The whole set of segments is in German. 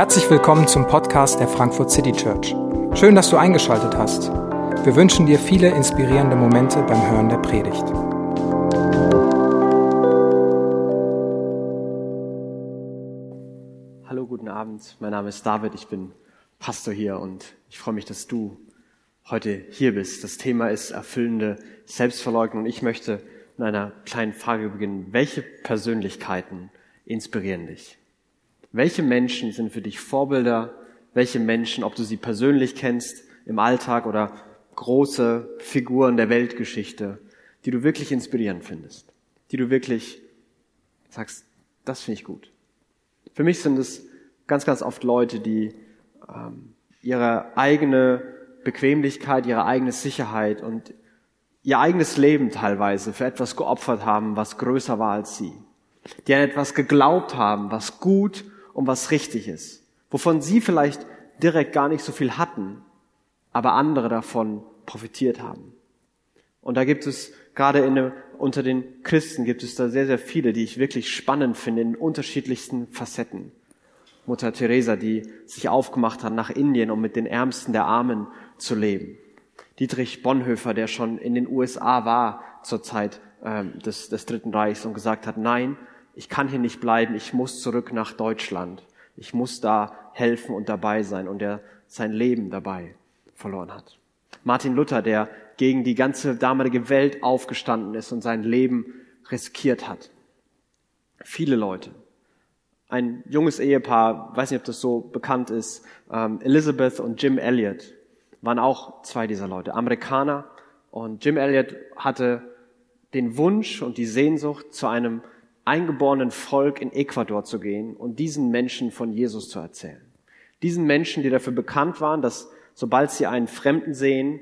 Herzlich willkommen zum Podcast der Frankfurt City Church. Schön, dass du eingeschaltet hast. Wir wünschen dir viele inspirierende Momente beim Hören der Predigt. Hallo, guten Abend. Mein Name ist David. Ich bin Pastor hier und ich freue mich, dass du heute hier bist. Das Thema ist erfüllende Selbstverleugnung ich möchte mit einer kleinen Frage beginnen. Welche Persönlichkeiten inspirieren dich? Welche Menschen sind für dich Vorbilder? Welche Menschen, ob du sie persönlich kennst im Alltag oder große Figuren der Weltgeschichte, die du wirklich inspirierend findest, die du wirklich sagst, das finde ich gut. Für mich sind es ganz, ganz oft Leute, die ähm, ihre eigene Bequemlichkeit, ihre eigene Sicherheit und ihr eigenes Leben teilweise für etwas geopfert haben, was größer war als sie. Die an etwas geglaubt haben, was gut und was richtig ist, wovon sie vielleicht direkt gar nicht so viel hatten, aber andere davon profitiert haben. Und da gibt es gerade in, unter den Christen gibt es da sehr, sehr viele, die ich wirklich spannend finde in unterschiedlichsten Facetten. Mutter Teresa, die sich aufgemacht hat nach Indien, um mit den Ärmsten der Armen zu leben. Dietrich Bonhoeffer, der schon in den USA war zur Zeit ähm, des, des Dritten Reichs und gesagt hat, nein, ich kann hier nicht bleiben, ich muss zurück nach Deutschland. Ich muss da helfen und dabei sein und der sein Leben dabei verloren hat. Martin Luther, der gegen die ganze damalige Welt aufgestanden ist und sein Leben riskiert hat. Viele Leute. Ein junges Ehepaar, weiß nicht, ob das so bekannt ist, ähm, Elizabeth und Jim Elliot waren auch zwei dieser Leute, Amerikaner. Und Jim Elliot hatte den Wunsch und die Sehnsucht zu einem eingeborenen Volk in Ecuador zu gehen und diesen Menschen von Jesus zu erzählen. Diesen Menschen, die dafür bekannt waren, dass sobald sie einen Fremden sehen,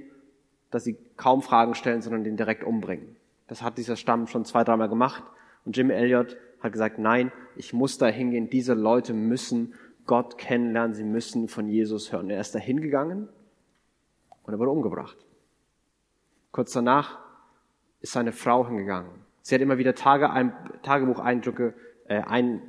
dass sie kaum Fragen stellen, sondern den direkt umbringen. Das hat dieser Stamm schon zwei, dreimal gemacht. Und Jim Elliot hat gesagt, nein, ich muss da hingehen. Diese Leute müssen Gott kennenlernen. Sie müssen von Jesus hören. Er ist da hingegangen und er wurde umgebracht. Kurz danach ist seine Frau hingegangen Sie hat immer wieder Tage, ein, Tagebucheindrücke, äh, ein,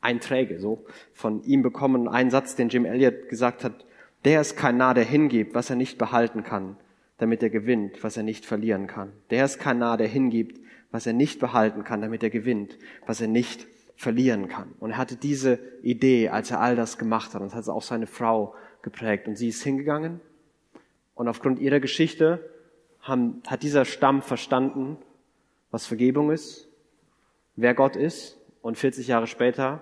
Einträge so von ihm bekommen. Ein Satz, den Jim Elliot gesagt hat, der ist kein Narr, der hingibt, was er nicht behalten kann, damit er gewinnt, was er nicht verlieren kann. Der ist kein Narr, der hingibt, was er nicht behalten kann, damit er gewinnt, was er nicht verlieren kann. Und er hatte diese Idee, als er all das gemacht hat, und das hat auch seine Frau geprägt. Und sie ist hingegangen, und aufgrund ihrer Geschichte haben, hat dieser Stamm verstanden, was Vergebung ist, wer Gott ist. Und 40 Jahre später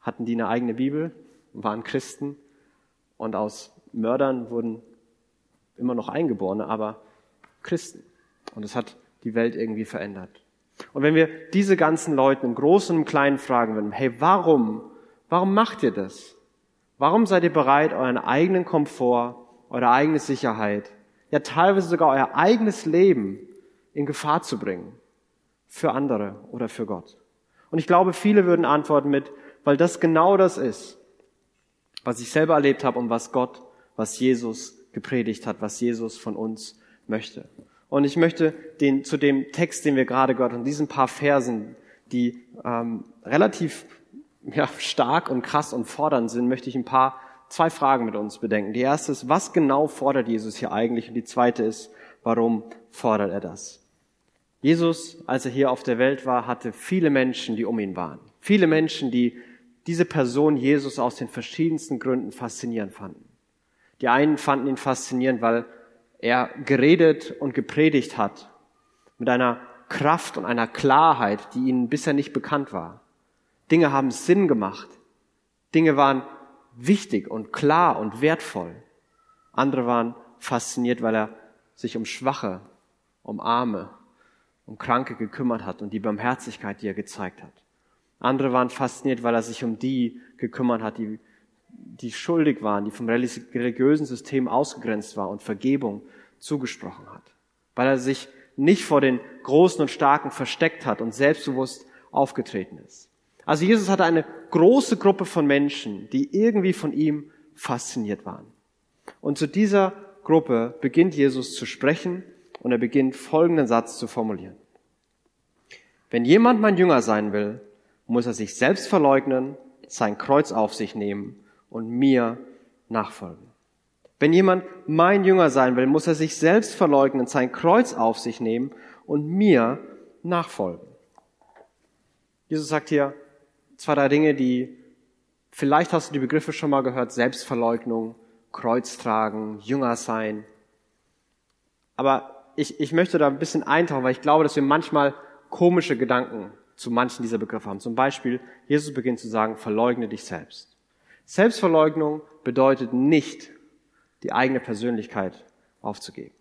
hatten die eine eigene Bibel, waren Christen und aus Mördern wurden immer noch Eingeborene, aber Christen. Und es hat die Welt irgendwie verändert. Und wenn wir diese ganzen Leute im Großen und im Kleinen fragen würden, hey, warum, warum macht ihr das? Warum seid ihr bereit, euren eigenen Komfort, eure eigene Sicherheit, ja teilweise sogar euer eigenes Leben in Gefahr zu bringen. Für andere oder für Gott. Und ich glaube, viele würden antworten mit, weil das genau das ist, was ich selber erlebt habe und was Gott, was Jesus gepredigt hat, was Jesus von uns möchte. Und ich möchte den, zu dem Text, den wir gerade gehört haben, diesen paar Versen, die ähm, relativ ja, stark und krass und fordernd sind, möchte ich ein paar, zwei Fragen mit uns bedenken. Die erste ist, was genau fordert Jesus hier eigentlich? Und die zweite ist, warum fordert er das? Jesus, als er hier auf der Welt war, hatte viele Menschen, die um ihn waren. Viele Menschen, die diese Person Jesus aus den verschiedensten Gründen faszinierend fanden. Die einen fanden ihn faszinierend, weil er geredet und gepredigt hat mit einer Kraft und einer Klarheit, die ihnen bisher nicht bekannt war. Dinge haben Sinn gemacht. Dinge waren wichtig und klar und wertvoll. Andere waren fasziniert, weil er sich um Schwache, um Arme, um Kranke gekümmert hat und die Barmherzigkeit, die er gezeigt hat. Andere waren fasziniert, weil er sich um die gekümmert hat, die, die schuldig waren, die vom religiösen System ausgegrenzt war und Vergebung zugesprochen hat. Weil er sich nicht vor den Großen und Starken versteckt hat und selbstbewusst aufgetreten ist. Also Jesus hatte eine große Gruppe von Menschen, die irgendwie von ihm fasziniert waren. Und zu dieser Gruppe beginnt Jesus zu sprechen und er beginnt folgenden Satz zu formulieren. Wenn jemand mein Jünger sein will, muss er sich selbst verleugnen, sein Kreuz auf sich nehmen und mir nachfolgen. Wenn jemand mein Jünger sein will, muss er sich selbst verleugnen, sein Kreuz auf sich nehmen und mir nachfolgen. Jesus sagt hier zwei, drei Dinge, die vielleicht hast du die Begriffe schon mal gehört, Selbstverleugnung, Kreuz tragen, Jünger sein. Aber ich, ich möchte da ein bisschen eintauchen, weil ich glaube, dass wir manchmal komische Gedanken zu manchen dieser Begriffe haben. Zum Beispiel, Jesus beginnt zu sagen, verleugne dich selbst. Selbstverleugnung bedeutet nicht, die eigene Persönlichkeit aufzugeben.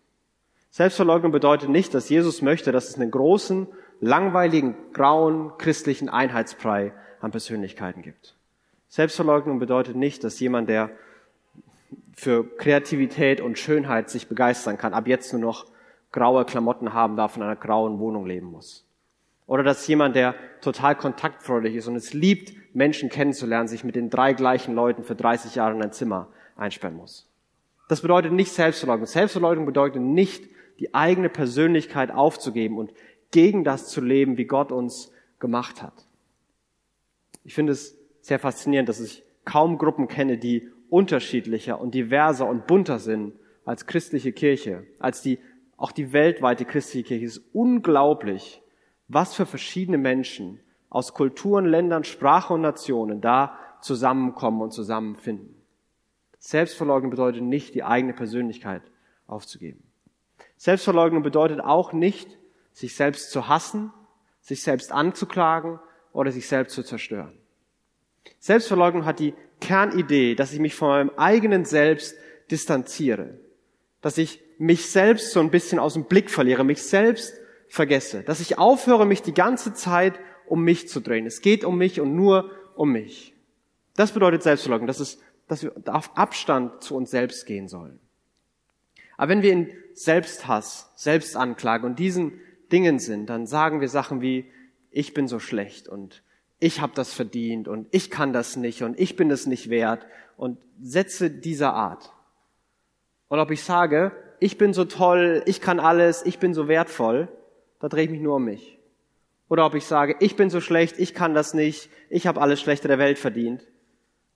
Selbstverleugnung bedeutet nicht, dass Jesus möchte, dass es einen großen, langweiligen, grauen, christlichen Einheitsbrei an Persönlichkeiten gibt. Selbstverleugnung bedeutet nicht, dass jemand, der für Kreativität und Schönheit sich begeistern kann, ab jetzt nur noch graue Klamotten haben darf in einer grauen Wohnung leben muss. Oder dass jemand, der total kontaktfreudig ist und es liebt, Menschen kennenzulernen, sich mit den drei gleichen Leuten für 30 Jahre in ein Zimmer einsperren muss. Das bedeutet nicht Selbstverleugnung. Selbstverleugnung bedeutet nicht, die eigene Persönlichkeit aufzugeben und gegen das zu leben, wie Gott uns gemacht hat. Ich finde es sehr faszinierend, dass ich kaum Gruppen kenne, die unterschiedlicher und diverser und bunter sind als christliche Kirche, als die, auch die weltweite christliche Kirche. Ist unglaublich, was für verschiedene Menschen aus Kulturen, Ländern, Sprache und Nationen da zusammenkommen und zusammenfinden. Selbstverleugnung bedeutet nicht, die eigene Persönlichkeit aufzugeben. Selbstverleugnung bedeutet auch nicht, sich selbst zu hassen, sich selbst anzuklagen oder sich selbst zu zerstören. Selbstverleugnung hat die Kernidee, dass ich mich von meinem eigenen Selbst distanziere, dass ich mich selbst so ein bisschen aus dem Blick verliere, mich selbst vergesse, dass ich aufhöre, mich die ganze Zeit um mich zu drehen. Es geht um mich und nur um mich. Das bedeutet Selbstverleugnung, dass, es, dass wir auf Abstand zu uns selbst gehen sollen. Aber wenn wir in Selbsthass, Selbstanklage und diesen Dingen sind, dann sagen wir Sachen wie, ich bin so schlecht und ich habe das verdient und ich kann das nicht und ich bin es nicht wert und Sätze dieser Art. Und ob ich sage, ich bin so toll, ich kann alles, ich bin so wertvoll, da drehe ich mich nur um mich. Oder ob ich sage, ich bin so schlecht, ich kann das nicht, ich habe alles Schlechte der Welt verdient,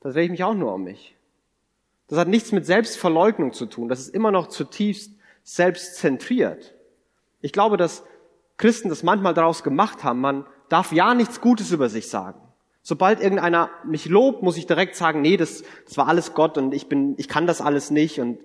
da drehe ich mich auch nur um mich. Das hat nichts mit Selbstverleugnung zu tun, das ist immer noch zutiefst selbstzentriert. Ich glaube, dass Christen das manchmal daraus gemacht haben, man darf ja nichts Gutes über sich sagen. Sobald irgendeiner mich lobt, muss ich direkt sagen, nee, das, das war alles Gott und ich bin, ich kann das alles nicht und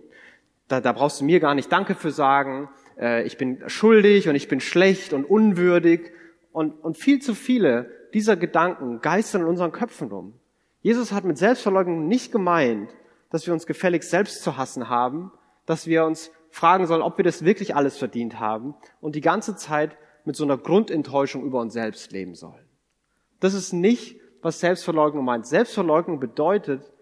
da, da brauchst du mir gar nicht Danke für sagen. Äh, ich bin schuldig und ich bin schlecht und unwürdig und, und viel zu viele dieser Gedanken geistern in unseren Köpfen rum. Jesus hat mit Selbstverleugnung nicht gemeint, dass wir uns gefällig selbst zu hassen haben, dass wir uns fragen sollen, ob wir das wirklich alles verdient haben und die ganze Zeit mit so einer Grundenttäuschung über uns selbst leben sollen. Das ist nicht, was Selbstverleugnung meint. Selbstverleugnung bedeutet,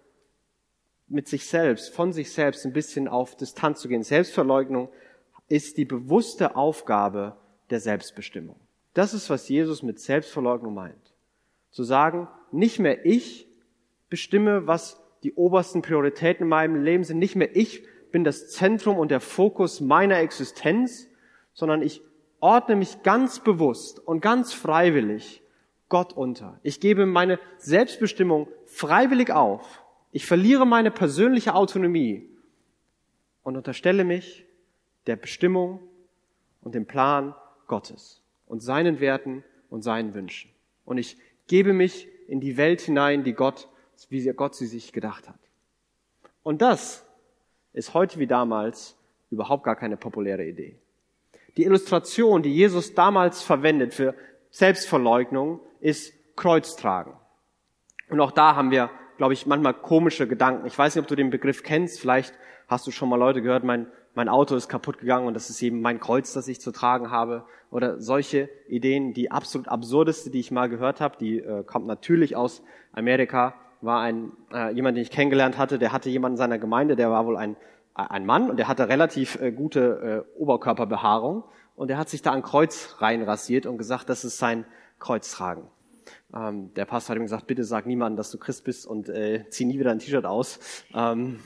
mit sich selbst, von sich selbst ein bisschen auf Distanz zu gehen. Selbstverleugnung ist die bewusste Aufgabe der Selbstbestimmung. Das ist, was Jesus mit Selbstverleugnung meint. Zu sagen, nicht mehr ich bestimme, was die obersten Prioritäten in meinem Leben sind. Nicht mehr ich bin das Zentrum und der Fokus meiner Existenz, sondern ich ordne mich ganz bewusst und ganz freiwillig Gott unter. Ich gebe meine Selbstbestimmung freiwillig auf. Ich verliere meine persönliche Autonomie und unterstelle mich der Bestimmung und dem Plan Gottes und seinen Werten und seinen Wünschen. Und ich gebe mich in die Welt hinein, die Gott, wie Gott sie sich gedacht hat. Und das ist heute wie damals überhaupt gar keine populäre Idee. Die Illustration, die Jesus damals verwendet für Selbstverleugnung, ist Kreuztragen. Und auch da haben wir, glaube ich, manchmal komische Gedanken. Ich weiß nicht, ob du den Begriff kennst. Vielleicht hast du schon mal Leute gehört, mein, mein Auto ist kaputt gegangen und das ist eben mein Kreuz, das ich zu tragen habe. Oder solche Ideen, die absolut absurdeste, die ich mal gehört habe, die äh, kommt natürlich aus Amerika, war ein äh, jemand, den ich kennengelernt hatte, der hatte jemanden in seiner Gemeinde, der war wohl ein ein Mann und der hatte relativ äh, gute äh, Oberkörperbehaarung und der hat sich da ein Kreuz reinrasiert und gesagt, das ist sein Kreuztragen. Ähm, der Pastor hat ihm gesagt, bitte sag niemandem, dass du Christ bist und äh, zieh nie wieder ein T-Shirt aus. Ähm,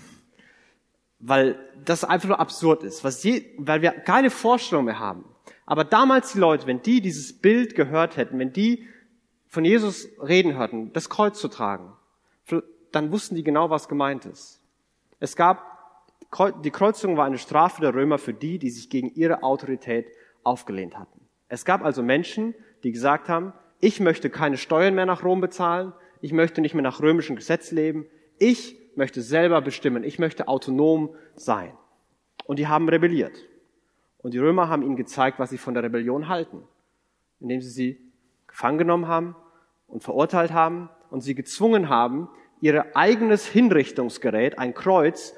weil das einfach nur absurd ist, was je, weil wir keine Vorstellung mehr haben. Aber damals die Leute, wenn die dieses Bild gehört hätten, wenn die von Jesus reden hörten, das Kreuz zu tragen, dann wussten die genau, was gemeint ist. Es gab, die Kreuzung war eine Strafe der Römer für die, die sich gegen ihre Autorität aufgelehnt hatten. Es gab also Menschen, die gesagt haben, ich möchte keine Steuern mehr nach Rom bezahlen, ich möchte nicht mehr nach römischem Gesetz leben, ich möchte selber bestimmen, ich möchte autonom sein. Und die haben rebelliert. Und die Römer haben ihnen gezeigt, was sie von der Rebellion halten, indem sie sie gefangen genommen haben und verurteilt haben und sie gezwungen haben, ihr eigenes Hinrichtungsgerät, ein Kreuz,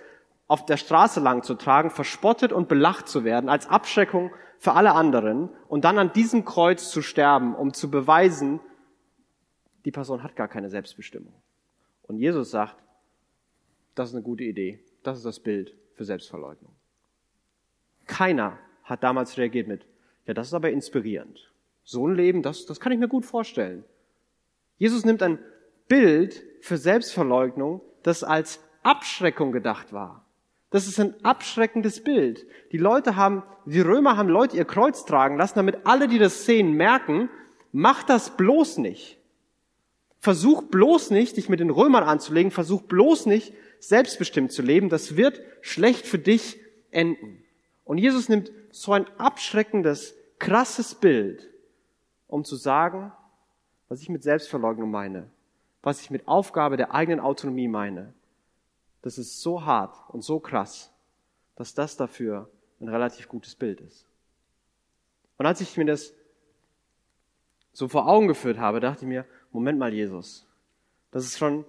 auf der Straße lang zu tragen, verspottet und belacht zu werden, als Abschreckung für alle anderen und dann an diesem Kreuz zu sterben, um zu beweisen, die Person hat gar keine Selbstbestimmung. Und Jesus sagt, das ist eine gute Idee. Das ist das Bild für Selbstverleugnung. Keiner hat damals reagiert mit, ja, das ist aber inspirierend. So ein Leben, das, das kann ich mir gut vorstellen. Jesus nimmt ein Bild für Selbstverleugnung, das als Abschreckung gedacht war. Das ist ein abschreckendes Bild. Die Leute haben, die Römer haben Leute ihr Kreuz tragen lassen, damit alle, die das sehen, merken, mach das bloß nicht. Versuch bloß nicht, dich mit den Römern anzulegen. Versuch bloß nicht, selbstbestimmt zu leben. Das wird schlecht für dich enden. Und Jesus nimmt so ein abschreckendes, krasses Bild, um zu sagen, was ich mit Selbstverleugnung meine, was ich mit Aufgabe der eigenen Autonomie meine das ist so hart und so krass, dass das dafür ein relativ gutes Bild ist. Und als ich mir das so vor Augen geführt habe, dachte ich mir, Moment mal, Jesus, das ist schon,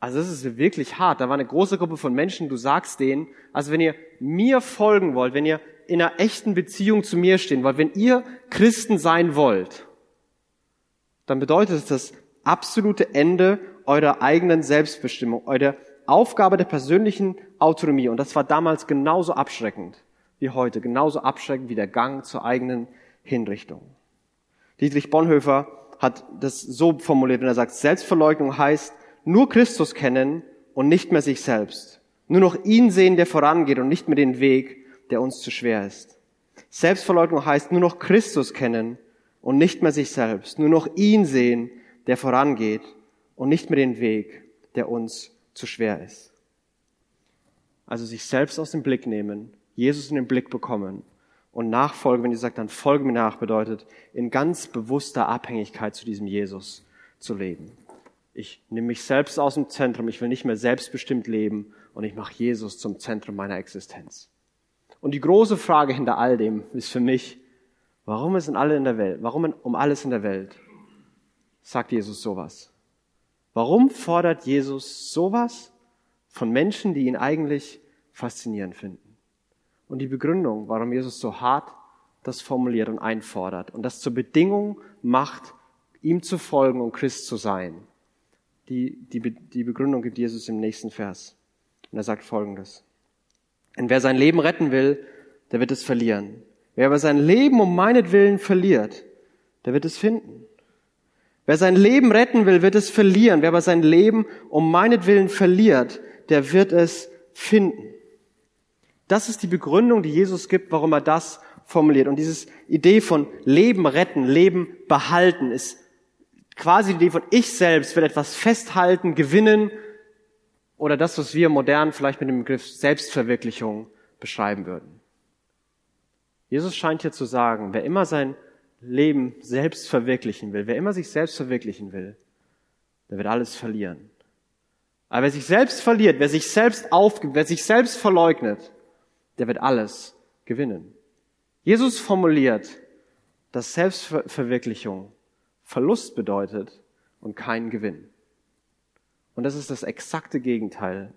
also das ist wirklich hart. Da war eine große Gruppe von Menschen, du sagst denen, also wenn ihr mir folgen wollt, wenn ihr in einer echten Beziehung zu mir stehen wollt, wenn ihr Christen sein wollt, dann bedeutet es das absolute Ende eurer eigenen Selbstbestimmung, eurer Aufgabe der persönlichen Autonomie. Und das war damals genauso abschreckend wie heute, genauso abschreckend wie der Gang zur eigenen Hinrichtung. Dietrich Bonhoeffer hat das so formuliert, wenn er sagt, Selbstverleugnung heißt, nur Christus kennen und nicht mehr sich selbst. Nur noch ihn sehen, der vorangeht und nicht mehr den Weg, der uns zu schwer ist. Selbstverleugnung heißt nur noch Christus kennen und nicht mehr sich selbst. Nur noch ihn sehen, der vorangeht und nicht mehr den Weg, der uns zu schwer ist. Also sich selbst aus dem Blick nehmen, Jesus in den Blick bekommen und Nachfolge, wenn ihr sagt, dann folge mir nach, bedeutet, in ganz bewusster Abhängigkeit zu diesem Jesus zu leben. Ich nehme mich selbst aus dem Zentrum, ich will nicht mehr selbstbestimmt leben und ich mache Jesus zum Zentrum meiner Existenz. Und die große Frage hinter all dem ist für mich, warum in alle in der Welt, warum um alles in der Welt sagt Jesus sowas? Warum fordert Jesus sowas von Menschen, die ihn eigentlich faszinierend finden? Und die Begründung, warum Jesus so hart das formuliert und einfordert und das zur Bedingung macht, ihm zu folgen und Christ zu sein. Die, die, die Begründung gibt Jesus im nächsten Vers. Und er sagt folgendes. Und wer sein Leben retten will, der wird es verlieren. Wer aber sein Leben um meinetwillen verliert, der wird es finden. Wer sein Leben retten will, wird es verlieren. Wer aber sein Leben um meinetwillen verliert, der wird es finden. Das ist die Begründung, die Jesus gibt, warum er das formuliert. Und diese Idee von Leben retten, Leben behalten ist quasi die Idee von ich selbst will etwas festhalten, gewinnen oder das, was wir modern vielleicht mit dem Begriff Selbstverwirklichung beschreiben würden. Jesus scheint hier zu sagen, wer immer sein Leben selbst verwirklichen will, wer immer sich selbst verwirklichen will, der wird alles verlieren. Aber wer sich selbst verliert, wer sich selbst aufgibt, wer sich selbst verleugnet, der wird alles gewinnen. Jesus formuliert, dass Selbstverwirklichung Verlust bedeutet und kein Gewinn. Und das ist das exakte Gegenteil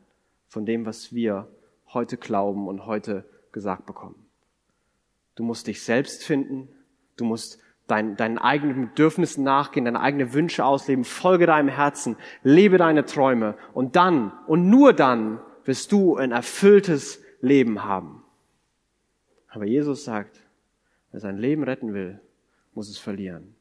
von dem, was wir heute glauben und heute gesagt bekommen. Du musst dich selbst finden, Du musst dein, deinen eigenen Bedürfnissen nachgehen, deine eigenen Wünsche ausleben, folge deinem Herzen, lebe deine Träume und dann und nur dann wirst du ein erfülltes Leben haben. Aber Jesus sagt, wer sein Leben retten will, muss es verlieren.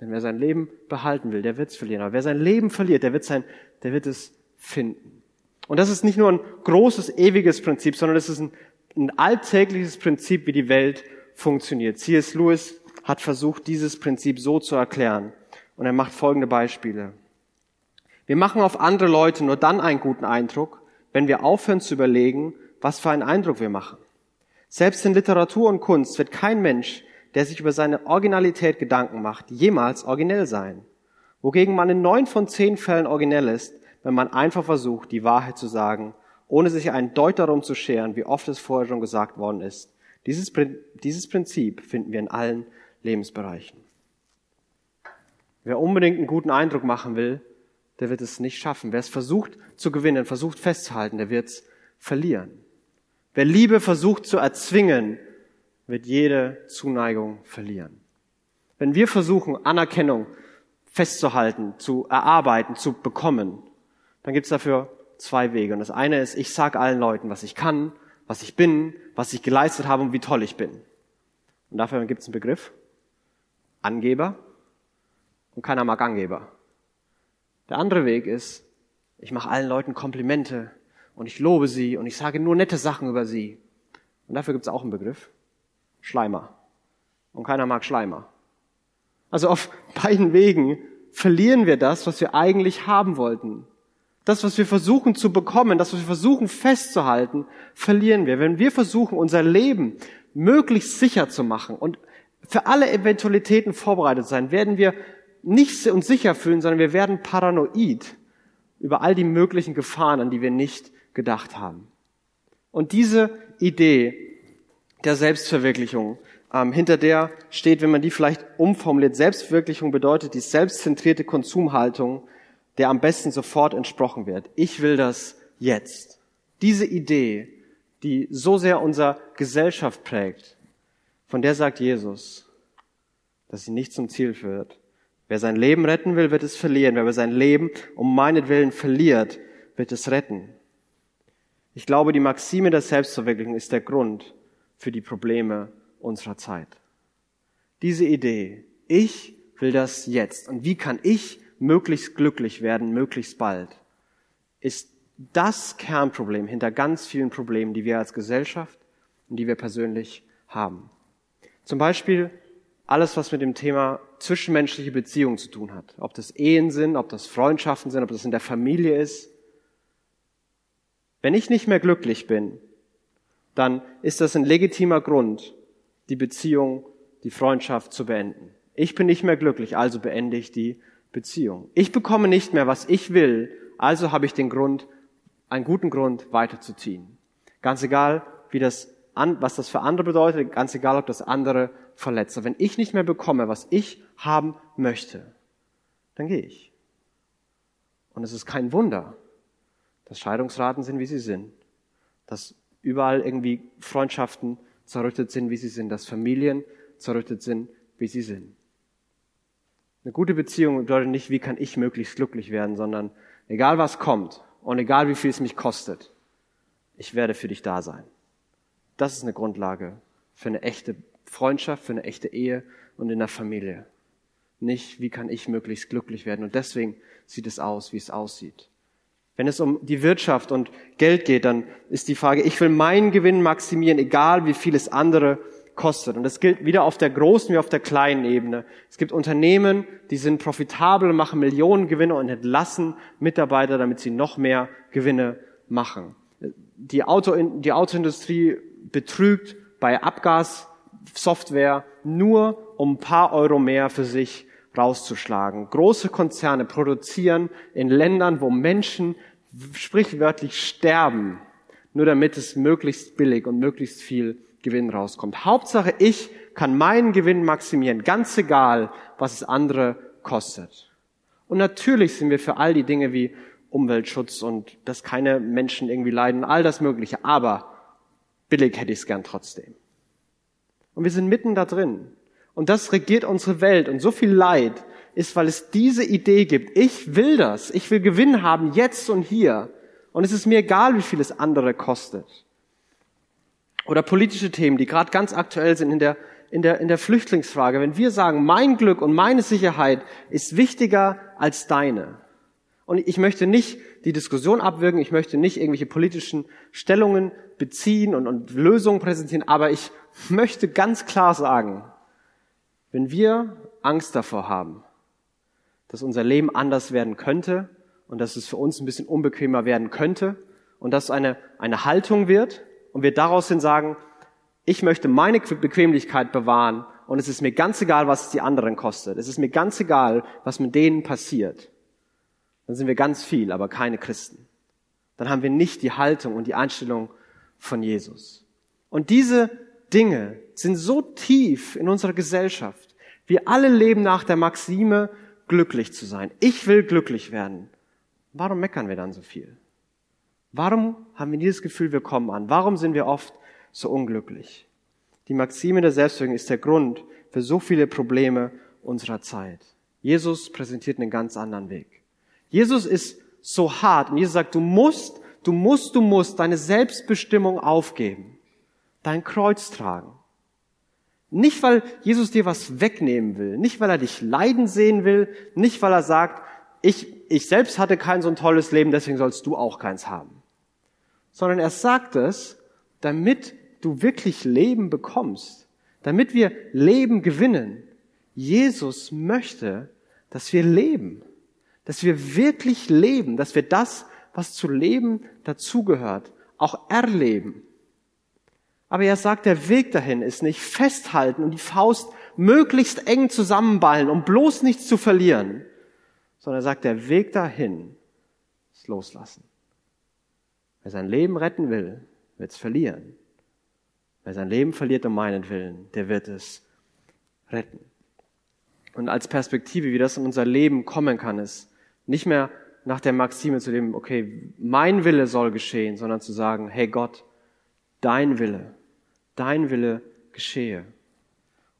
Denn wer sein Leben behalten will, der wird es verlieren. Aber wer sein Leben verliert, der wird, sein, der wird es finden. Und das ist nicht nur ein großes, ewiges Prinzip, sondern es ist ein, ein alltägliches Prinzip, wie die Welt funktioniert. C.S. Lewis hat versucht, dieses Prinzip so zu erklären. Und er macht folgende Beispiele. Wir machen auf andere Leute nur dann einen guten Eindruck, wenn wir aufhören zu überlegen, was für einen Eindruck wir machen. Selbst in Literatur und Kunst wird kein Mensch, der sich über seine Originalität Gedanken macht, jemals originell sein. Wogegen man in neun von zehn Fällen originell ist, wenn man einfach versucht, die Wahrheit zu sagen, ohne sich einen Deut darum zu scheren, wie oft es vorher schon gesagt worden ist. Dieses, dieses Prinzip finden wir in allen Lebensbereichen. Wer unbedingt einen guten Eindruck machen will, der wird es nicht schaffen. Wer es versucht zu gewinnen, versucht festzuhalten, der wird es verlieren. Wer Liebe versucht zu erzwingen, wird jede Zuneigung verlieren. Wenn wir versuchen, Anerkennung festzuhalten, zu erarbeiten, zu bekommen, dann gibt es dafür zwei Wege. Und das eine ist, ich sage allen Leuten, was ich kann, was ich bin, was ich geleistet habe und wie toll ich bin. Und dafür gibt es einen Begriff, Angeber, und keiner mag Angeber. Der andere Weg ist, ich mache allen Leuten Komplimente und ich lobe sie und ich sage nur nette Sachen über sie. Und dafür gibt es auch einen Begriff. Schleimer. Und keiner mag Schleimer. Also auf beiden Wegen verlieren wir das, was wir eigentlich haben wollten. Das, was wir versuchen zu bekommen, das, was wir versuchen festzuhalten, verlieren wir. Wenn wir versuchen, unser Leben möglichst sicher zu machen und für alle Eventualitäten vorbereitet sein, werden wir nicht uns sicher fühlen, sondern wir werden paranoid über all die möglichen Gefahren, an die wir nicht gedacht haben. Und diese Idee der Selbstverwirklichung, ähm, hinter der steht, wenn man die vielleicht umformuliert, Selbstverwirklichung bedeutet die selbstzentrierte Konsumhaltung, der am besten sofort entsprochen wird. Ich will das jetzt. Diese Idee, die so sehr unsere Gesellschaft prägt, von der sagt Jesus, dass sie nicht zum Ziel führt. Wer sein Leben retten will, wird es verlieren. Wer sein Leben um meinetwillen verliert, wird es retten. Ich glaube, die Maxime der Selbstverwirklichung ist der Grund für die Probleme unserer Zeit. Diese Idee, ich will das jetzt und wie kann ich möglichst glücklich werden, möglichst bald, ist das Kernproblem hinter ganz vielen Problemen, die wir als Gesellschaft und die wir persönlich haben. Zum Beispiel alles, was mit dem Thema zwischenmenschliche Beziehungen zu tun hat. Ob das Ehen sind, ob das Freundschaften sind, ob das in der Familie ist. Wenn ich nicht mehr glücklich bin, dann ist das ein legitimer Grund, die Beziehung, die Freundschaft zu beenden. Ich bin nicht mehr glücklich, also beende ich die Beziehung. Ich bekomme nicht mehr, was ich will, also habe ich den Grund, einen guten Grund weiterzuziehen. Ganz egal, wie das, was das für andere bedeutet, ganz egal, ob das andere verletze, wenn ich nicht mehr bekomme, was ich haben möchte, dann gehe ich. Und es ist kein Wunder, dass Scheidungsraten sind, wie sie sind, dass überall irgendwie Freundschaften zerrüttet sind, wie sie sind, dass Familien zerrüttet sind, wie sie sind. Eine gute Beziehung bedeutet nicht, wie kann ich möglichst glücklich werden, sondern egal was kommt und egal wie viel es mich kostet, ich werde für dich da sein. Das ist eine Grundlage für eine echte Freundschaft, für eine echte Ehe und in der Familie. Nicht, wie kann ich möglichst glücklich werden. Und deswegen sieht es aus, wie es aussieht. Wenn es um die Wirtschaft und Geld geht, dann ist die Frage, ich will meinen Gewinn maximieren, egal wie viel es andere kostet. Und das gilt wieder auf der großen wie auf der kleinen Ebene. Es gibt Unternehmen, die sind profitabel machen Millionen Gewinne und entlassen Mitarbeiter, damit sie noch mehr Gewinne machen. Die, Auto, die Autoindustrie betrügt bei Abgas Software nur um ein paar Euro mehr für sich rauszuschlagen. Große Konzerne produzieren in Ländern, wo Menschen sprichwörtlich sterben, nur damit es möglichst billig und möglichst viel Gewinn rauskommt. Hauptsache, ich kann meinen Gewinn maximieren, ganz egal, was es andere kostet. Und natürlich sind wir für all die Dinge wie Umweltschutz und dass keine Menschen irgendwie leiden, all das Mögliche. Aber billig hätte ich es gern trotzdem. Und wir sind mitten da drin. Und das regiert unsere Welt. Und so viel Leid ist, weil es diese Idee gibt. Ich will das. Ich will Gewinn haben, jetzt und hier. Und es ist mir egal, wie viel es andere kostet. Oder politische Themen, die gerade ganz aktuell sind in der, in, der, in der Flüchtlingsfrage. Wenn wir sagen, mein Glück und meine Sicherheit ist wichtiger als deine. Und ich möchte nicht die Diskussion abwirken, ich möchte nicht irgendwelche politischen Stellungen beziehen und, und Lösungen präsentieren, aber ich möchte ganz klar sagen, wenn wir Angst davor haben, dass unser Leben anders werden könnte und dass es für uns ein bisschen unbequemer werden könnte und dass eine, eine Haltung wird und wir daraus hin sagen, ich möchte meine Bequemlichkeit bewahren und es ist mir ganz egal, was es die anderen kostet. Es ist mir ganz egal, was mit denen passiert. Dann sind wir ganz viel, aber keine Christen. Dann haben wir nicht die Haltung und die Einstellung von Jesus. Und diese Dinge sind so tief in unserer Gesellschaft. Wir alle leben nach der Maxime, glücklich zu sein. Ich will glücklich werden. Warum meckern wir dann so viel? Warum haben wir dieses Gefühl, wir kommen an? Warum sind wir oft so unglücklich? Die Maxime der Selbstwirkung ist der Grund für so viele Probleme unserer Zeit. Jesus präsentiert einen ganz anderen Weg. Jesus ist so hart und Jesus sagt, du musst, du musst, du musst deine Selbstbestimmung aufgeben, dein Kreuz tragen. Nicht, weil Jesus dir was wegnehmen will, nicht, weil er dich leiden sehen will, nicht, weil er sagt, ich, ich selbst hatte kein so ein tolles Leben, deswegen sollst du auch keins haben. Sondern er sagt es, damit du wirklich Leben bekommst, damit wir Leben gewinnen. Jesus möchte, dass wir leben, dass wir wirklich leben, dass wir das, was zu leben dazugehört, auch erleben. Aber er sagt, der Weg dahin ist nicht festhalten und die Faust möglichst eng zusammenballen, um bloß nichts zu verlieren, sondern er sagt, der Weg dahin ist loslassen. Wer sein Leben retten will, wird es verlieren. Wer sein Leben verliert um meinetwillen, der wird es retten. Und als Perspektive, wie das in unser Leben kommen kann, ist nicht mehr nach der Maxime zu dem, okay, mein Wille soll geschehen, sondern zu sagen, hey Gott, dein Wille, dein Wille geschehe.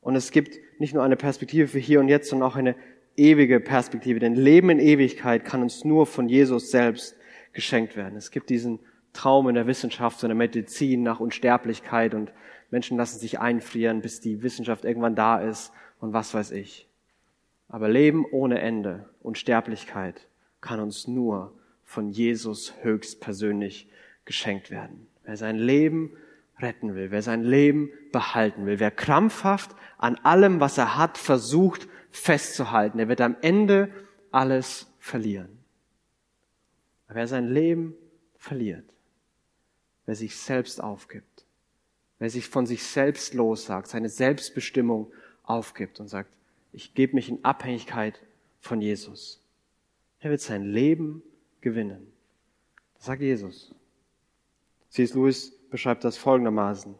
Und es gibt nicht nur eine Perspektive für hier und jetzt, sondern auch eine ewige Perspektive. Denn Leben in Ewigkeit kann uns nur von Jesus selbst geschenkt werden. Es gibt diesen Traum in der Wissenschaft, in der Medizin nach Unsterblichkeit und Menschen lassen sich einfrieren, bis die Wissenschaft irgendwann da ist und was weiß ich. Aber Leben ohne Ende, Unsterblichkeit kann uns nur von Jesus höchstpersönlich geschenkt werden. Wer sein Leben retten will, wer sein Leben behalten will, wer krampfhaft an allem, was er hat, versucht festzuhalten, der wird am Ende alles verlieren. Wer sein Leben verliert, wer sich selbst aufgibt, wer sich von sich selbst lossagt, seine Selbstbestimmung aufgibt und sagt, ich gebe mich in Abhängigkeit von Jesus. Er wird sein Leben gewinnen. Das sagt Jesus. C.S. Lewis beschreibt das folgendermaßen.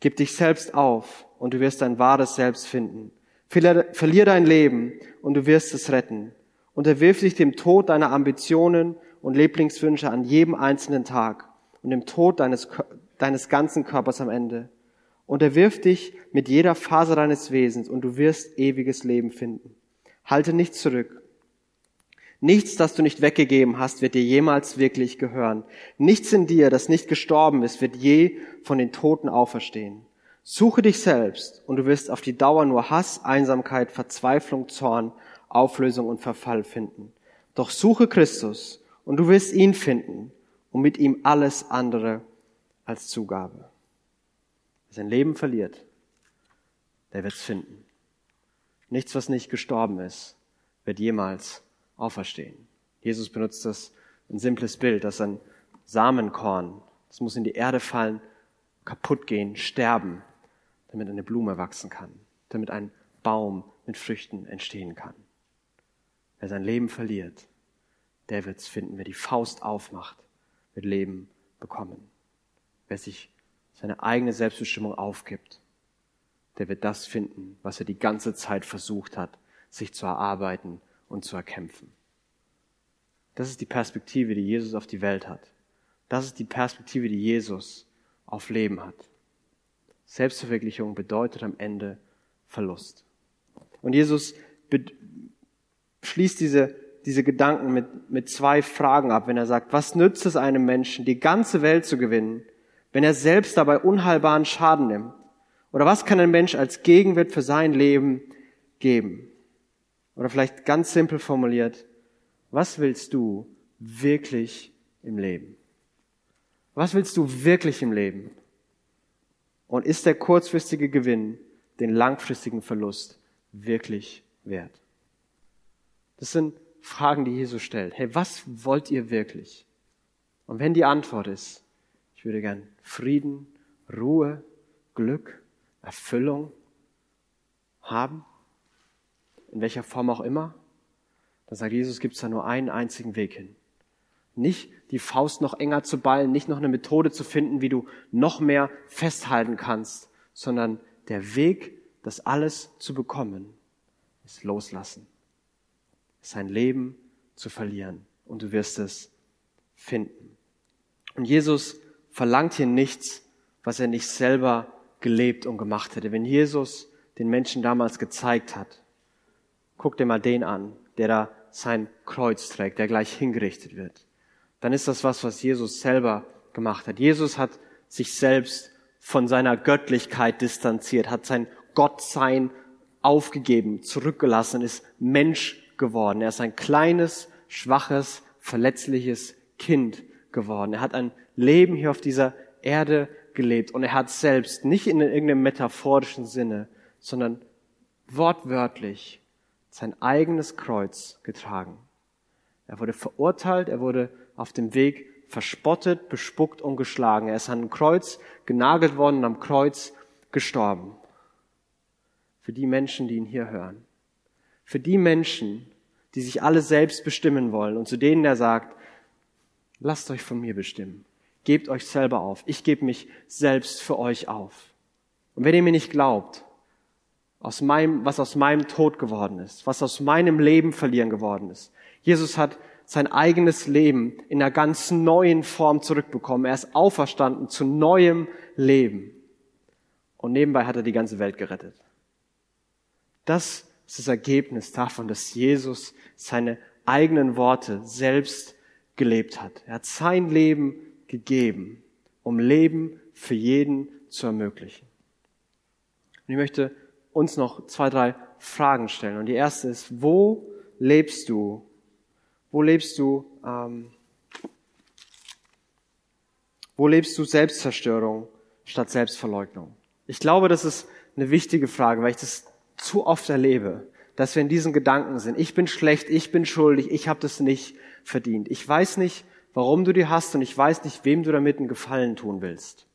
Gib dich selbst auf und du wirst dein wahres Selbst finden. Verlier dein Leben und du wirst es retten. Unterwirf dich dem Tod deiner Ambitionen und Lieblingswünsche an jedem einzelnen Tag und dem Tod deines, deines ganzen Körpers am Ende. Unterwirf dich mit jeder Faser deines Wesens und du wirst ewiges Leben finden. Halte nichts zurück. Nichts, das du nicht weggegeben hast, wird dir jemals wirklich gehören. Nichts in dir, das nicht gestorben ist, wird je von den Toten auferstehen. Suche dich selbst und du wirst auf die Dauer nur Hass, Einsamkeit, Verzweiflung, Zorn, Auflösung und Verfall finden. Doch suche Christus und du wirst ihn finden und mit ihm alles andere als Zugabe. Wer sein Leben verliert, der wird's finden. Nichts, was nicht gestorben ist, wird jemals auferstehen. Jesus benutzt das ein simples Bild, dass ein Samenkorn, das muss in die Erde fallen, kaputt gehen, sterben, damit eine Blume wachsen kann, damit ein Baum mit Früchten entstehen kann. Wer sein Leben verliert, der wird's finden. Wer die Faust aufmacht, wird Leben bekommen. Wer sich seine eigene Selbstbestimmung aufgibt, der wird das finden, was er die ganze Zeit versucht hat, sich zu erarbeiten und zu erkämpfen. Das ist die Perspektive, die Jesus auf die Welt hat. Das ist die Perspektive, die Jesus auf Leben hat. Selbstverwirklichung bedeutet am Ende Verlust. Und Jesus schließt diese diese Gedanken mit, mit zwei Fragen ab, wenn er sagt, was nützt es einem Menschen, die ganze Welt zu gewinnen, wenn er selbst dabei unheilbaren Schaden nimmt? Oder was kann ein Mensch als Gegenwert für sein Leben geben? Oder vielleicht ganz simpel formuliert, was willst du wirklich im Leben? Was willst du wirklich im Leben? Und ist der kurzfristige Gewinn den langfristigen Verlust wirklich wert? Das sind Fragen, die Jesus stellt. Hey, was wollt ihr wirklich? Und wenn die Antwort ist, ich würde gern Frieden, Ruhe, Glück, Erfüllung haben, in welcher Form auch immer, dann sagt Jesus, gibt es da nur einen einzigen Weg hin. Nicht die Faust noch enger zu ballen, nicht noch eine Methode zu finden, wie du noch mehr festhalten kannst, sondern der Weg, das alles zu bekommen, ist loslassen. Sein Leben zu verlieren. Und du wirst es finden. Und Jesus verlangt hier nichts, was er nicht selber gelebt und gemacht hätte. Wenn Jesus den Menschen damals gezeigt hat, guck dir mal den an, der da sein Kreuz trägt, der gleich hingerichtet wird dann ist das was, was Jesus selber gemacht hat. Jesus hat sich selbst von seiner Göttlichkeit distanziert, hat sein Gottsein aufgegeben, zurückgelassen, ist Mensch geworden. Er ist ein kleines, schwaches, verletzliches Kind geworden. Er hat ein Leben hier auf dieser Erde gelebt und er hat selbst nicht in irgendeinem metaphorischen Sinne, sondern wortwörtlich sein eigenes Kreuz getragen. Er wurde verurteilt, er wurde auf dem Weg verspottet, bespuckt und geschlagen. Er ist an einem Kreuz genagelt worden und am Kreuz gestorben. Für die Menschen, die ihn hier hören. Für die Menschen, die sich alle selbst bestimmen wollen und zu denen er sagt, lasst euch von mir bestimmen. Gebt euch selber auf. Ich gebe mich selbst für euch auf. Und wenn ihr mir nicht glaubt, aus meinem, was aus meinem Tod geworden ist, was aus meinem Leben verlieren geworden ist. Jesus hat sein eigenes Leben in einer ganz neuen Form zurückbekommen. Er ist auferstanden zu neuem Leben. Und nebenbei hat er die ganze Welt gerettet. Das ist das Ergebnis davon, dass Jesus seine eigenen Worte selbst gelebt hat. Er hat sein Leben gegeben, um Leben für jeden zu ermöglichen. Und ich möchte uns noch zwei, drei Fragen stellen. Und die erste ist, wo lebst du wo lebst du, ähm, wo lebst du Selbstzerstörung statt Selbstverleugnung? Ich glaube, das ist eine wichtige Frage, weil ich das zu oft erlebe, dass wir in diesen Gedanken sind. Ich bin schlecht, ich bin schuldig, ich habe das nicht verdient. Ich weiß nicht, warum du die hast und ich weiß nicht, wem du damit einen Gefallen tun willst.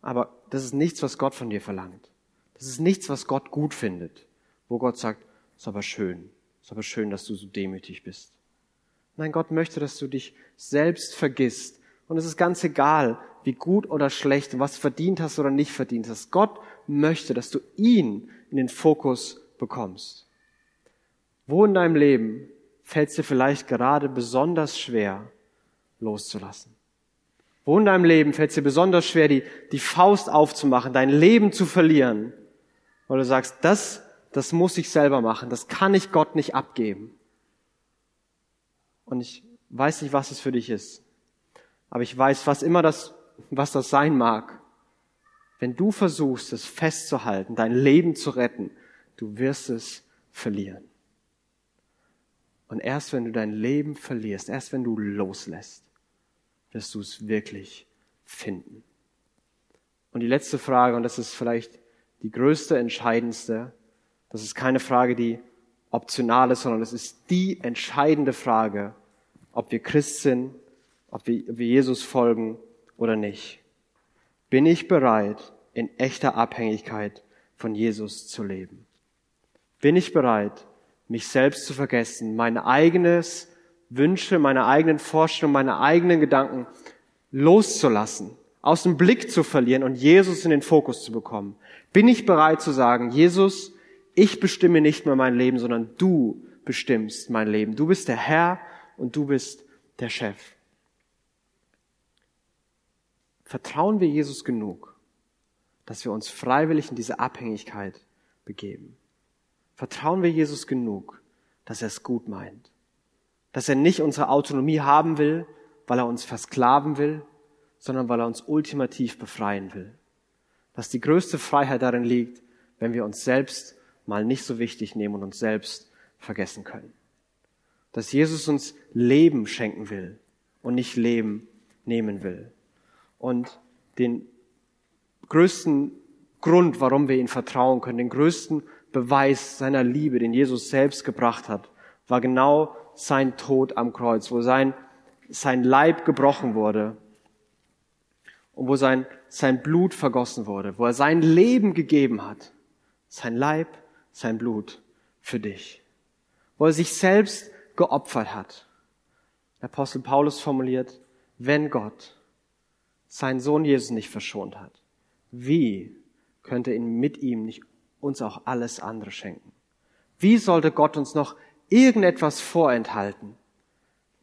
Aber das ist nichts, was Gott von dir verlangt. Das ist nichts, was Gott gut findet, wo Gott sagt, ist aber schön, ist aber schön, dass du so demütig bist. Nein, Gott möchte, dass du dich selbst vergisst. Und es ist ganz egal, wie gut oder schlecht und was verdient hast oder nicht verdient hast. Gott möchte, dass du ihn in den Fokus bekommst. Wo in deinem Leben fällt es dir vielleicht gerade besonders schwer, loszulassen? Wo in deinem Leben fällt es dir besonders schwer, die, die Faust aufzumachen, dein Leben zu verlieren? Weil du sagst, das, das muss ich selber machen, das kann ich Gott nicht abgeben. Und ich weiß nicht, was es für dich ist. Aber ich weiß, was immer das, was das sein mag. Wenn du versuchst, es festzuhalten, dein Leben zu retten, du wirst es verlieren. Und erst wenn du dein Leben verlierst, erst wenn du loslässt, wirst du es wirklich finden. Und die letzte Frage, und das ist vielleicht die größte, entscheidendste, das ist keine Frage, die Optionales, sondern es ist die entscheidende Frage, ob wir Christ sind, ob wir, ob wir Jesus folgen oder nicht. Bin ich bereit, in echter Abhängigkeit von Jesus zu leben? Bin ich bereit, mich selbst zu vergessen, mein eigenes Wünsche, meine eigenen Vorstellungen, meine eigenen Gedanken loszulassen, aus dem Blick zu verlieren und Jesus in den Fokus zu bekommen? Bin ich bereit zu sagen, Jesus, ich bestimme nicht mehr mein Leben, sondern du bestimmst mein Leben. Du bist der Herr und du bist der Chef. Vertrauen wir Jesus genug, dass wir uns freiwillig in diese Abhängigkeit begeben? Vertrauen wir Jesus genug, dass er es gut meint? Dass er nicht unsere Autonomie haben will, weil er uns versklaven will, sondern weil er uns ultimativ befreien will. Dass die größte Freiheit darin liegt, wenn wir uns selbst mal nicht so wichtig nehmen und uns selbst vergessen können. Dass Jesus uns Leben schenken will und nicht Leben nehmen will. Und den größten Grund, warum wir ihn vertrauen können, den größten Beweis seiner Liebe, den Jesus selbst gebracht hat, war genau sein Tod am Kreuz, wo sein, sein Leib gebrochen wurde und wo sein, sein Blut vergossen wurde, wo er sein Leben gegeben hat. Sein Leib, sein Blut für dich. Wo er sich selbst geopfert hat. Der Apostel Paulus formuliert, wenn Gott seinen Sohn Jesus nicht verschont hat, wie könnte ihn mit ihm nicht uns auch alles andere schenken? Wie sollte Gott uns noch irgendetwas vorenthalten?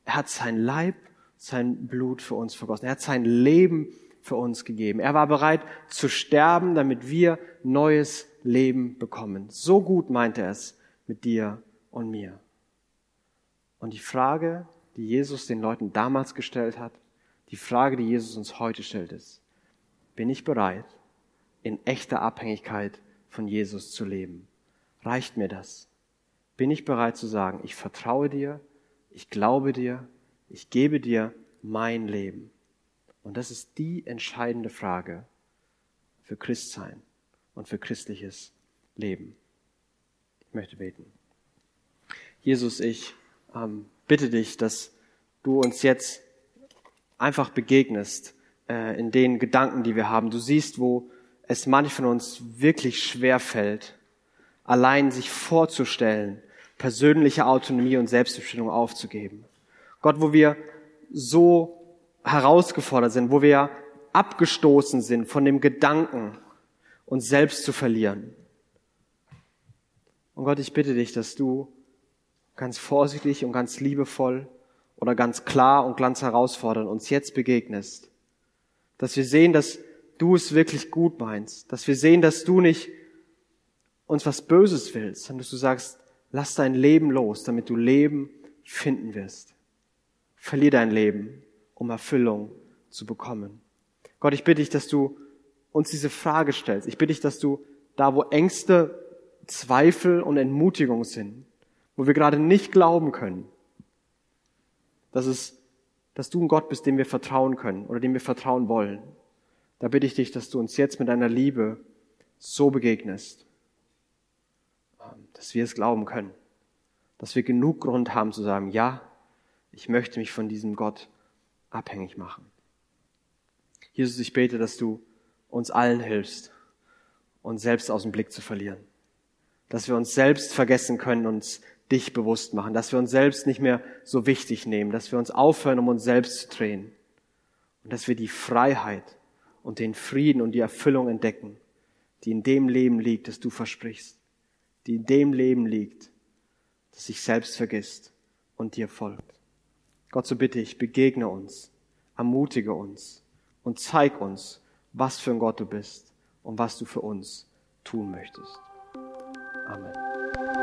Er hat sein Leib, sein Blut für uns vergossen. Er hat sein Leben für uns gegeben. Er war bereit zu sterben, damit wir neues Leben bekommen. So gut meinte er es mit dir und mir. Und die Frage, die Jesus den Leuten damals gestellt hat, die Frage, die Jesus uns heute stellt, ist, bin ich bereit, in echter Abhängigkeit von Jesus zu leben? Reicht mir das? Bin ich bereit zu sagen, ich vertraue dir, ich glaube dir, ich gebe dir mein Leben? Und das ist die entscheidende Frage für Christsein und für christliches Leben. Ich möchte beten. Jesus, ich ähm, bitte dich, dass du uns jetzt einfach begegnest äh, in den Gedanken, die wir haben. Du siehst, wo es manch von uns wirklich schwer fällt, allein sich vorzustellen, persönliche Autonomie und Selbstbestimmung aufzugeben. Gott, wo wir so herausgefordert sind, wo wir abgestoßen sind von dem Gedanken, uns selbst zu verlieren. Und Gott, ich bitte dich, dass du ganz vorsichtig und ganz liebevoll oder ganz klar und ganz herausfordernd uns jetzt begegnest. Dass wir sehen, dass du es wirklich gut meinst. Dass wir sehen, dass du nicht uns was Böses willst, sondern dass du sagst, lass dein Leben los, damit du Leben finden wirst. Verlier dein Leben, um Erfüllung zu bekommen. Gott, ich bitte dich, dass du uns diese Frage stellst. Ich bitte dich, dass du da, wo Ängste, Zweifel und Entmutigung sind, wo wir gerade nicht glauben können, dass es, dass du ein Gott bist, dem wir vertrauen können oder dem wir vertrauen wollen. Da bitte ich dich, dass du uns jetzt mit deiner Liebe so begegnest, dass wir es glauben können, dass wir genug Grund haben zu sagen, ja, ich möchte mich von diesem Gott abhängig machen. Jesus, ich bete, dass du uns allen hilfst, uns selbst aus dem Blick zu verlieren. Dass wir uns selbst vergessen können, uns dich bewusst machen, dass wir uns selbst nicht mehr so wichtig nehmen, dass wir uns aufhören, um uns selbst zu drehen und dass wir die Freiheit und den Frieden und die Erfüllung entdecken, die in dem Leben liegt, das du versprichst, die in dem Leben liegt, das sich selbst vergisst und dir folgt. Gott, so bitte ich, begegne uns, ermutige uns und zeig uns, was für ein Gott du bist und was du für uns tun möchtest. Amen.